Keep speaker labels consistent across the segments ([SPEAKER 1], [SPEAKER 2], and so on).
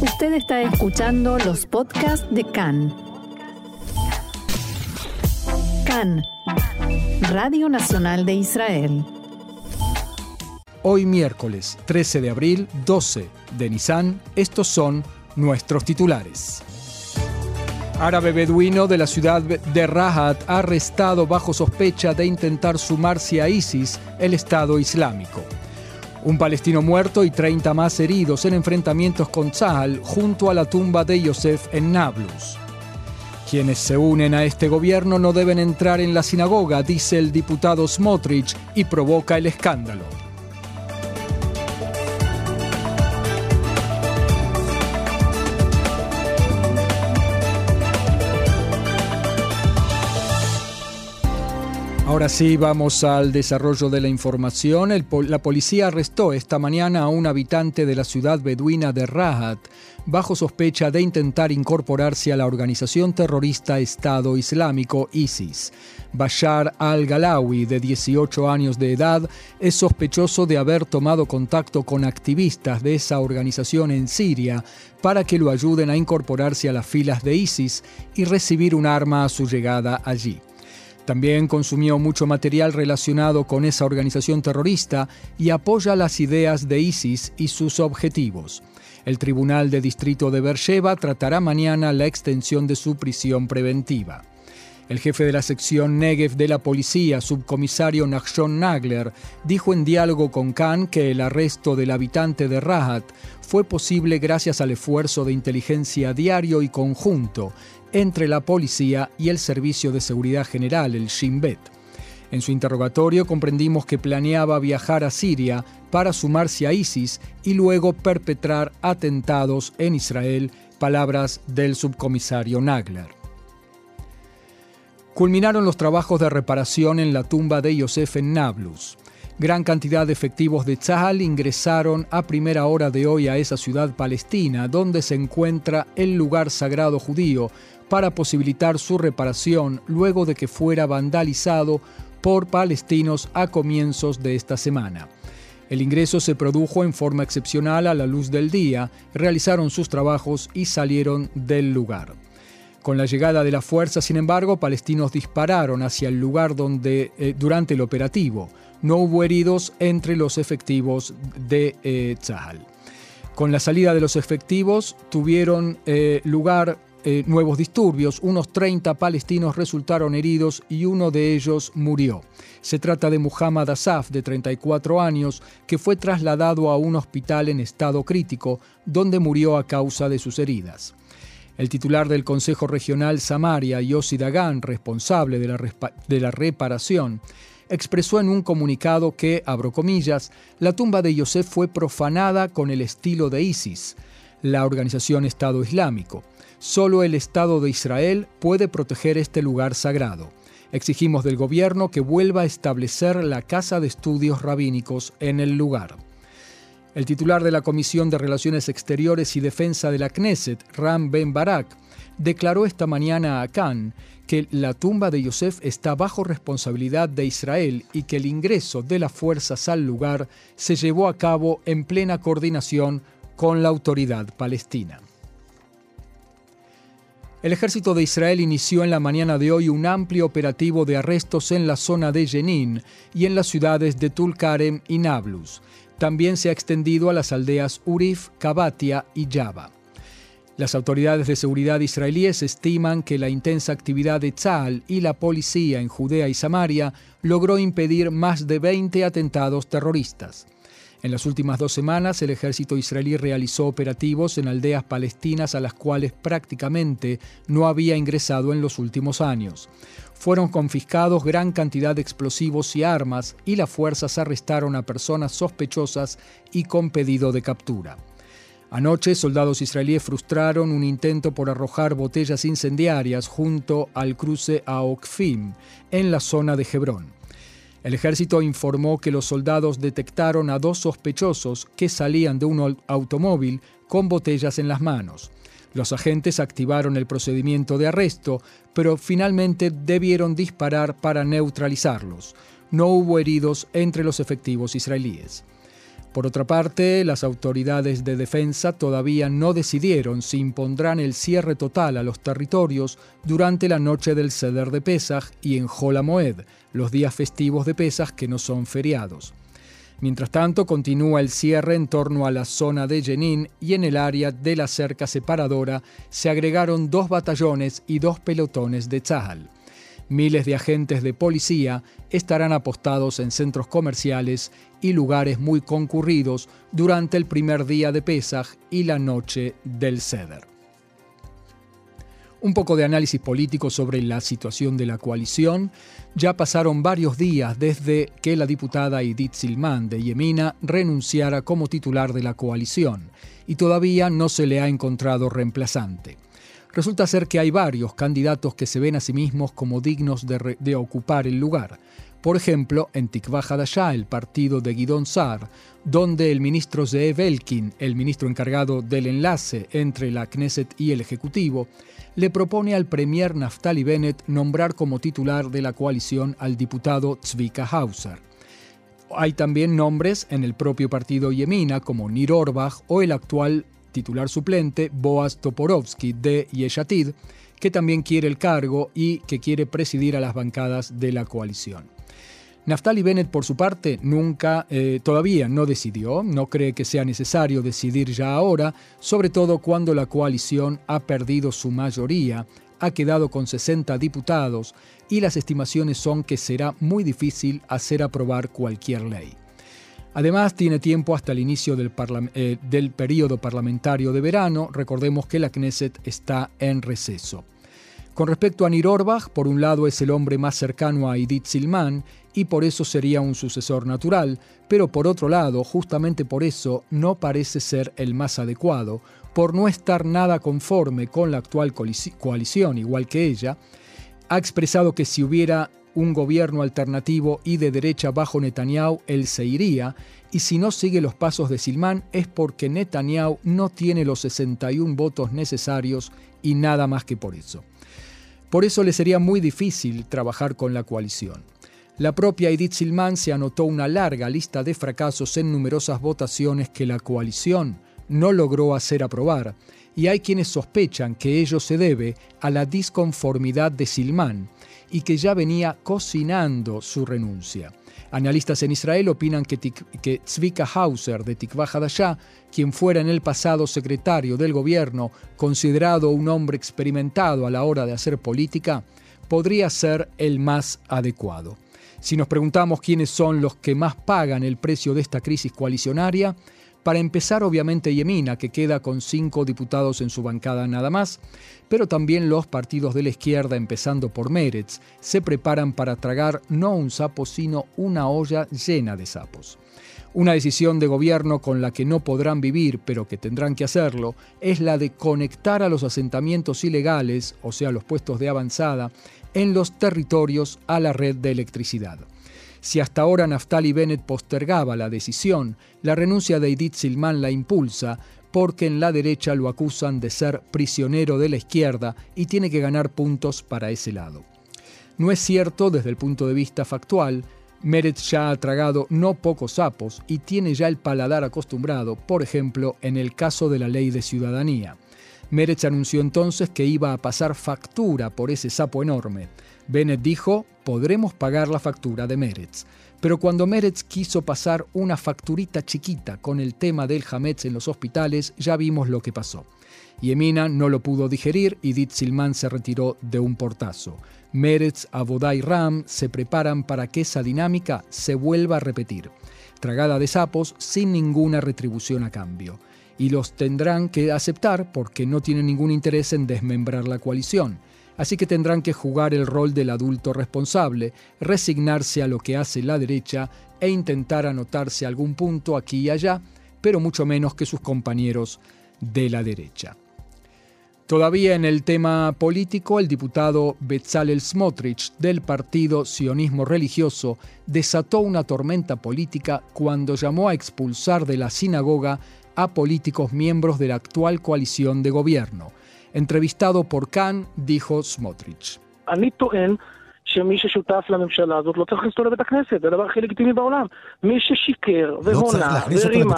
[SPEAKER 1] Usted está escuchando los podcasts de CAN. CAN, Radio Nacional de Israel.
[SPEAKER 2] Hoy miércoles 13 de abril, 12 de Nisan, estos son nuestros titulares. Árabe beduino de la ciudad de Rahat arrestado bajo sospecha de intentar sumarse a ISIS, el Estado Islámico. Un palestino muerto y 30 más heridos en enfrentamientos con Tzahal junto a la tumba de Yosef en Nablus. Quienes se unen a este gobierno no deben entrar en la sinagoga, dice el diputado Smotrich, y provoca el escándalo. Ahora sí, vamos al desarrollo de la información. la policía arrestó esta mañana a un habitante de la ciudad beduina de Rahat bajo sospecha de intentar incorporarse a la organización terrorista Estado Islámico ISIS. Bashar al-Galawi, de 18 años de edad, es sospechoso de haber tomado contacto con activistas de esa organización en Siria para que lo ayuden a incorporarse a las filas de ISIS y recibir un arma a su llegada allí. También consumió mucho material relacionado con esa organización terrorista y apoya las ideas de ISIS y sus objetivos. El Tribunal de Distrito de Beersheba tratará mañana la extensión de su prisión preventiva. El jefe de la sección Negev de la policía, subcomisario Nachshon Nagler, dijo en diálogo con Khan que el arresto del habitante de Rahat fue posible gracias al esfuerzo de inteligencia diario y conjunto entre la policía y el Servicio de Seguridad General, el Shin Bet. En su interrogatorio comprendimos que planeaba viajar a Siria para sumarse a ISIS y luego perpetrar atentados en Israel, palabras del subcomisario Nagler. Culminaron los trabajos de reparación en la tumba de Yosef en Nablus. Gran cantidad de efectivos de Tzahal ingresaron a primera hora de hoy a esa ciudad palestina, donde se encuentra el lugar sagrado judío, para posibilitar su reparación luego de que fuera vandalizado por palestinos a comienzos de esta semana. El ingreso se produjo en forma excepcional a la luz del día, realizaron sus trabajos y salieron del lugar. Con la llegada de la fuerza, sin embargo, palestinos dispararon hacia el lugar donde eh, durante el operativo no hubo heridos entre los efectivos de eh, Con la salida de los efectivos tuvieron eh, lugar eh, nuevos disturbios. Unos 30 palestinos resultaron heridos y uno de ellos murió. Se trata de Muhammad Asaf, de 34 años, que fue trasladado a un hospital en estado crítico, donde murió a causa de sus heridas. El titular del Consejo Regional Samaria, Yossi Dagan, responsable de la, de la reparación, expresó en un comunicado que, abro comillas, la tumba de Yosef fue profanada con el estilo de ISIS, la organización Estado Islámico. Solo el Estado de Israel puede proteger este lugar sagrado. Exigimos del gobierno que vuelva a establecer la Casa de Estudios Rabínicos en el lugar. El titular de la Comisión de Relaciones Exteriores y Defensa de la Knesset, Ram Ben Barak, declaró esta mañana a Khan que la tumba de Yosef está bajo responsabilidad de Israel y que el ingreso de las fuerzas al lugar se llevó a cabo en plena coordinación con la autoridad palestina. El ejército de Israel inició en la mañana de hoy un amplio operativo de arrestos en la zona de Jenin y en las ciudades de Tulkarem y Nablus. También se ha extendido a las aldeas Urif, Kabatia y Java. Las autoridades de seguridad israelíes estiman que la intensa actividad de Tzal y la policía en Judea y Samaria logró impedir más de 20 atentados terroristas. En las últimas dos semanas, el ejército israelí realizó operativos en aldeas palestinas a las cuales prácticamente no había ingresado en los últimos años. Fueron confiscados gran cantidad de explosivos y armas y las fuerzas arrestaron a personas sospechosas y con pedido de captura. Anoche, soldados israelíes frustraron un intento por arrojar botellas incendiarias junto al cruce a Okfim, en la zona de Hebrón. El ejército informó que los soldados detectaron a dos sospechosos que salían de un automóvil con botellas en las manos. Los agentes activaron el procedimiento de arresto, pero finalmente debieron disparar para neutralizarlos. No hubo heridos entre los efectivos israelíes. Por otra parte, las autoridades de defensa todavía no decidieron si impondrán el cierre total a los territorios durante la noche del Ceder de Pesach y en Moed, los días festivos de Pesach que no son feriados. Mientras tanto, continúa el cierre en torno a la zona de Jenin y en el área de la cerca separadora se agregaron dos batallones y dos pelotones de Tzahal. Miles de agentes de policía estarán apostados en centros comerciales y lugares muy concurridos durante el primer día de Pesaj y la noche del Ceder. Un poco de análisis político sobre la situación de la coalición. Ya pasaron varios días desde que la diputada Edith Silman de Yemina renunciara como titular de la coalición y todavía no se le ha encontrado reemplazante. Resulta ser que hay varios candidatos que se ven a sí mismos como dignos de, ocupar el lugar. Por ejemplo, en Tikva Hadashah, el partido de Guidon Sar, donde el ministro Zeev Elkin, el ministro encargado del enlace entre la Knesset y el Ejecutivo, le propone al premier Naftali Bennett nombrar como titular de la coalición al diputado Tzvika Hauser. Hay también nombres en el propio partido Yemina, como Nir Orbach o el actual titular suplente, Boaz Toporovsky de Yeshatid, que también quiere el cargo y que quiere presidir a las bancadas de la coalición. Naftali Bennett, por su parte, nunca, eh, todavía no decidió, no cree que sea necesario decidir ya ahora, sobre todo cuando la coalición ha perdido su mayoría, ha quedado con 60 diputados y las estimaciones son que será muy difícil hacer aprobar cualquier ley. Además, tiene tiempo hasta el inicio del, eh, del periodo parlamentario de verano. Recordemos que la Knesset está en receso. Con respecto a Nir Orbach, por un lado es el hombre más cercano a Edith Silman y por eso sería un sucesor natural, pero por otro lado, justamente por eso, no parece ser el más adecuado, por no estar nada conforme con la actual coalición, igual que ella, ha expresado que si hubiera un gobierno alternativo y de derecha bajo Netanyahu, él se iría, y si no sigue los pasos de Silman es porque Netanyahu no tiene los 61 votos necesarios y nada más que por eso. Por eso le sería muy difícil trabajar con la coalición. La propia Edith Silman se anotó una larga lista de fracasos en numerosas votaciones que la coalición no logró hacer aprobar, y hay quienes sospechan que ello se debe a la disconformidad de Silman, y que ya venía cocinando su renuncia. Analistas en Israel opinan que, que Tzvika Hauser de Tikva Hadashah, quien fuera en el pasado secretario del gobierno, considerado un hombre experimentado a la hora de hacer política, podría ser el más adecuado. Si nos preguntamos quiénes son los que más pagan el precio de esta crisis coalicionaria, para empezar, obviamente, Yemina, que queda con cinco diputados en su bancada nada más, pero también los partidos de la izquierda, empezando por Meretz, se preparan para tragar no un sapo, sino una olla llena de sapos. Una decisión de gobierno con la que no podrán vivir, pero que tendrán que hacerlo, es la de conectar a los asentamientos ilegales, o sea, los puestos de avanzada, en los territorios a la red de electricidad. Si hasta ahora Naftali Bennett postergaba la decisión, la renuncia de Edith Silman la impulsa porque en la derecha lo acusan de ser prisionero de la izquierda y tiene que ganar puntos para ese lado. No es cierto desde el punto de vista factual, Meretz ya ha tragado no pocos sapos y tiene ya el paladar acostumbrado, por ejemplo, en el caso de la ley de ciudadanía. Meretz anunció entonces que iba a pasar factura por ese sapo enorme. Bennett dijo, podremos pagar la factura de Meretz. Pero cuando Meretz quiso pasar una facturita chiquita con el tema del Hametz en los hospitales, ya vimos lo que pasó. Yemina no lo pudo digerir y Dit Silman se retiró de un portazo. Meretz, Abodá y Ram se preparan para que esa dinámica se vuelva a repetir. Tragada de sapos sin ninguna retribución a cambio. Y los tendrán que aceptar porque no tienen ningún interés en desmembrar la coalición así que tendrán que jugar el rol del adulto responsable, resignarse a lo que hace la derecha e intentar anotarse algún punto aquí y allá, pero mucho menos que sus compañeros de la derecha. Todavía en el tema político, el diputado Bezalel Smotrich del partido Sionismo Religioso desató una tormenta política cuando llamó a expulsar de la sinagoga a políticos miembros de la actual coalición de gobierno. Entrevistado por Khan, dijo Smotrich.
[SPEAKER 3] שמי ששותף לממשלה הזאת לא צריך להכניס אותו לבית הכנסת, זה הדבר הכי לגיטימי בעולם. מי ששיקר והונה ורימה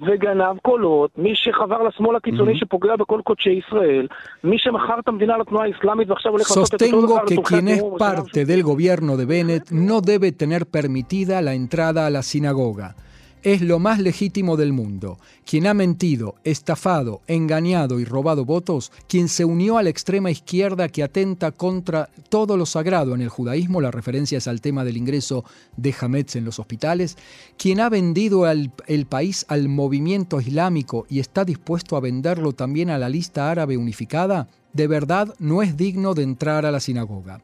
[SPEAKER 3] וגנב קולות, מי שחבר לשמאל הקיצוני mm-hmm. שפוגע בכל קודשי ישראל, מי שמכר את המדינה לתנועה האסלאמית ועכשיו הולך לעשות את אותו דבר
[SPEAKER 2] לתומכי הטרור. parte del gobierno de Bennett no debe tener permitida la entrada a la sinagoga. es lo más legítimo del mundo. Quien ha mentido, estafado, engañado y robado votos, quien se unió a la extrema izquierda que atenta contra todo lo sagrado en el judaísmo, la referencia es al tema del ingreso de Hametz en los hospitales, quien ha vendido el país al movimiento islámico y está dispuesto a venderlo también a la lista árabe unificada, de verdad no es digno de entrar a la sinagoga.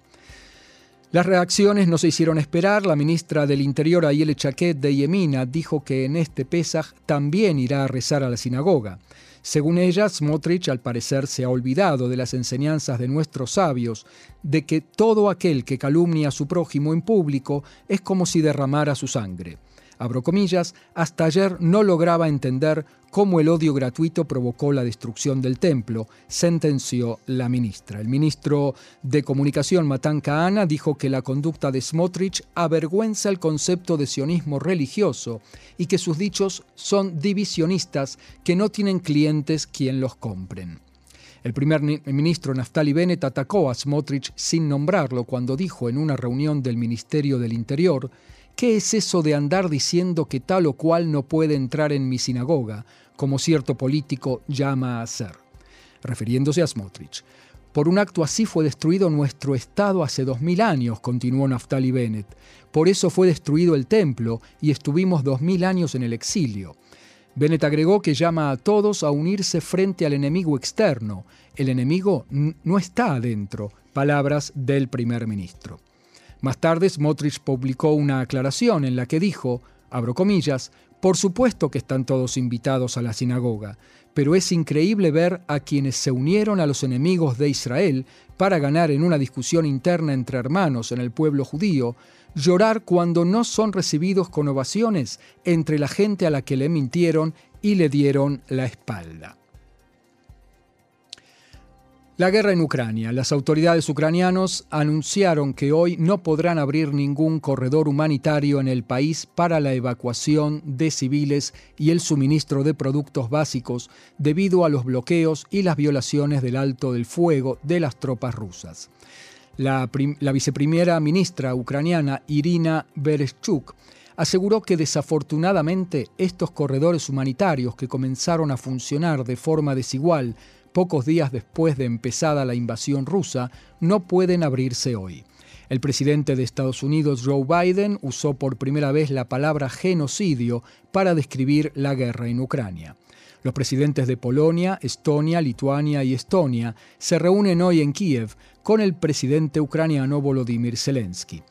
[SPEAKER 2] Las reacciones no se hicieron esperar. La ministra del Interior, Ayele Chaquet de Yemina, dijo que en este Pesaj también irá a rezar a la sinagoga. Según ella, Smotrich al parecer se ha olvidado de las enseñanzas de nuestros sabios, de que todo aquel que calumnia a su prójimo en público es como si derramara su sangre abro comillas, hasta ayer no lograba entender cómo el odio gratuito provocó la destrucción del templo, sentenció la ministra. El ministro de Comunicación, Matan Kahana, dijo que la conducta de Smotrich avergüenza el concepto de sionismo religioso y que sus dichos son divisionistas que no tienen clientes quien los compren. El primer ministro Naftali Bennett atacó a Smotrich sin nombrarlo cuando dijo en una reunión del Ministerio del Interior ¿Qué es eso de andar diciendo que tal o cual no puede entrar en mi sinagoga, como cierto político llama a hacer? Refiriéndose a Smotrich. Por un acto así fue destruido nuestro Estado hace dos mil años, continuó Naftali Bennett. Por eso fue destruido el templo y estuvimos dos mil años en el exilio. Bennett agregó que llama a todos a unirse frente al enemigo externo. El enemigo no está adentro. Palabras del primer ministro. Más tarde, Smotrich publicó una aclaración en la que dijo, abro comillas, por supuesto que están todos invitados a la sinagoga, pero es increíble ver a quienes se unieron a los enemigos de Israel para ganar en una discusión interna entre hermanos en el pueblo judío, llorar cuando no son recibidos con ovaciones entre la gente a la que le mintieron y le dieron la espalda. La guerra en Ucrania. Las autoridades ucranianos anunciaron que hoy no podrán abrir ningún corredor humanitario en el país para la evacuación de civiles y el suministro de productos básicos debido a los bloqueos y las violaciones del alto del fuego de las tropas rusas. La, viceprimera ministra ucraniana Irina Bereshchuk aseguró que desafortunadamente estos corredores humanitarios que comenzaron a funcionar de forma desigual pocos días después de empezada la invasión rusa, no pueden abrirse hoy. El presidente de Estados Unidos, Joe Biden, usó por primera vez la palabra genocidio para describir la guerra en Ucrania. Los presidentes de Polonia, Estonia, Lituania y Estonia se reúnen hoy en Kiev con el presidente ucraniano Volodymyr Zelensky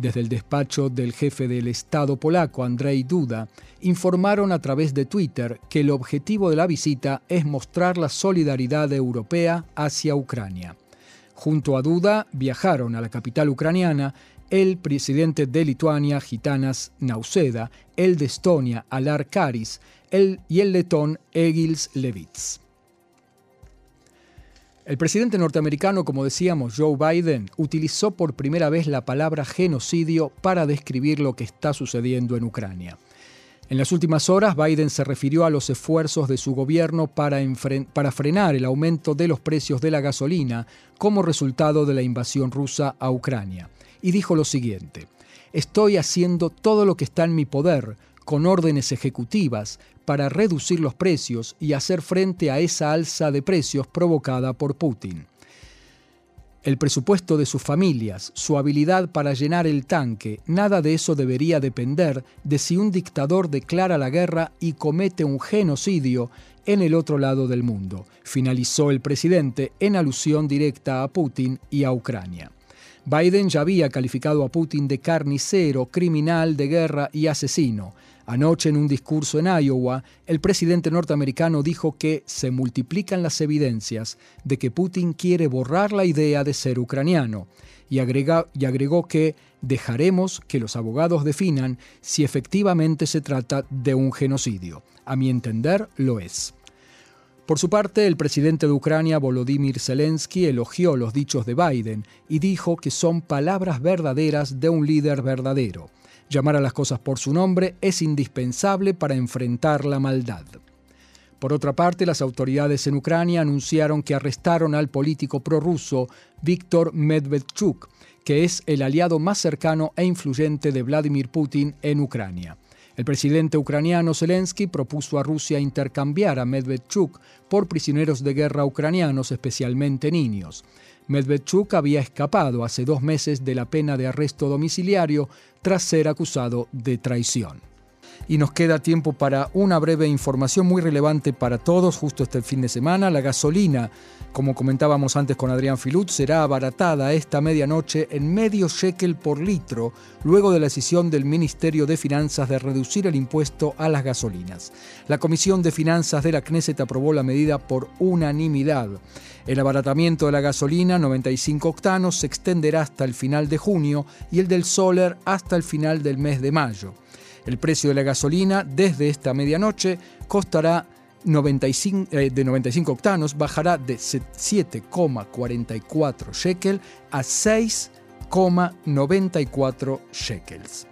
[SPEAKER 2] desde el despacho del jefe del Estado polaco, Andrzej Duda, informaron a través de Twitter que el objetivo de la visita es mostrar la solidaridad europea hacia Ucrania. Junto a Duda viajaron a la capital ucraniana el presidente de Lituania, Gitanas Nauseda, el de Estonia, Alar Karis, el, y el letón Egils Levits. El presidente norteamericano, como decíamos, Joe Biden, utilizó por primera vez la palabra genocidio para describir lo que está sucediendo en Ucrania. En las últimas horas, Biden se refirió a los esfuerzos de su gobierno para, frenar el aumento de los precios de la gasolina como resultado de la invasión rusa a Ucrania. Y dijo lo siguiente, estoy haciendo todo lo que está en mi poder con órdenes ejecutivas para reducir los precios y hacer frente a esa alza de precios provocada por Putin. El presupuesto de sus familias, su habilidad para llenar el tanque, nada de eso debería depender de si un dictador declara la guerra y comete un genocidio en el otro lado del mundo, finalizó el presidente en alusión directa a Putin y a Ucrania. Biden ya había calificado a Putin de carnicero, criminal de guerra y asesino. Anoche en un discurso en Iowa, el presidente norteamericano dijo que se multiplican las evidencias de que Putin quiere borrar la idea de ser ucraniano y, agregó que dejaremos que los abogados definan si efectivamente se trata de un genocidio. A mi entender, lo es. Por su parte, el presidente de Ucrania, Volodymyr Zelensky, elogió los dichos de Biden y dijo que son palabras verdaderas de un líder verdadero. Llamar a las cosas por su nombre es indispensable para enfrentar la maldad. Por otra parte, las autoridades en Ucrania anunciaron que arrestaron al político prorruso Víctor Medvedchuk, que es el aliado más cercano e influyente de Vladimir Putin en Ucrania. El presidente ucraniano Zelensky propuso a Rusia intercambiar a Medvedchuk por prisioneros de guerra ucranianos, especialmente niños. Medvedchuk había escapado hace dos meses de la pena de arresto domiciliario tras ser acusado de traición y nos queda tiempo para una breve información muy relevante para todos justo este fin de semana. La gasolina, como comentábamos antes con Adrián Filut, será abaratada esta medianoche en medio shekel por litro, luego de la decisión del Ministerio de Finanzas de reducir el impuesto a las gasolinas. La Comisión de Finanzas de la Knesset aprobó la medida por unanimidad. El abaratamiento de la gasolina 95 octanos se extenderá hasta el final de junio y el del Solar hasta el final del mes de mayo. El precio de la gasolina desde esta medianoche costará 95, eh, de 95 octanos, bajará de 7,44 shekel a 6,94 shekels.